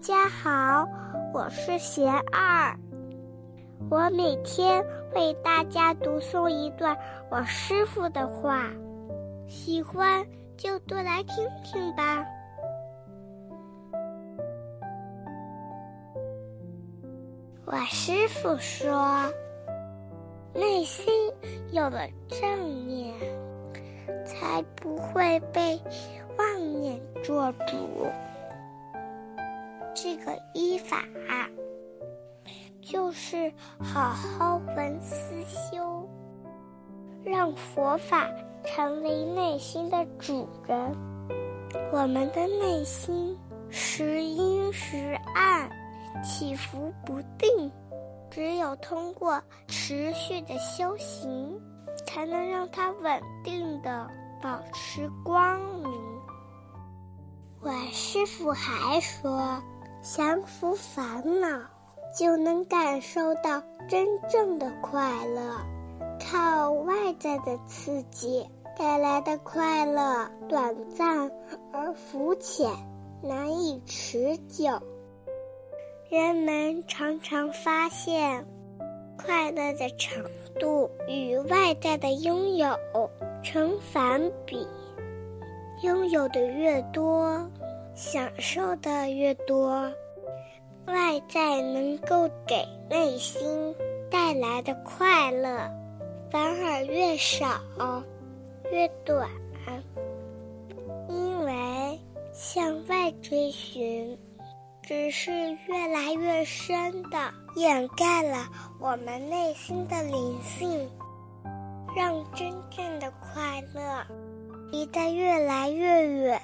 家好，我是贤二。我每天为大家读诵一段我师傅的话，喜欢就多来听听吧。我师傅说，内心有了正念，才不会被妄念做主。这个依法，就是好好闻思修，让佛法成为内心的主人。我们的内心时阴时暗，起伏不定，只有通过持续的修行，才能让它稳定的保持光明。我师傅还说。降服烦恼，就能感受到真正的快乐。靠外在的刺激带来的快乐，短暂而肤浅，难以持久。人们常常发现，快乐的程度与外在的拥有成反比。拥有的越多。享受的越多，外在能够给内心带来的快乐，反而越少、越短。因为向外追寻，只是越来越深的掩盖了我们内心的灵性，让真正的快乐离得越来越远。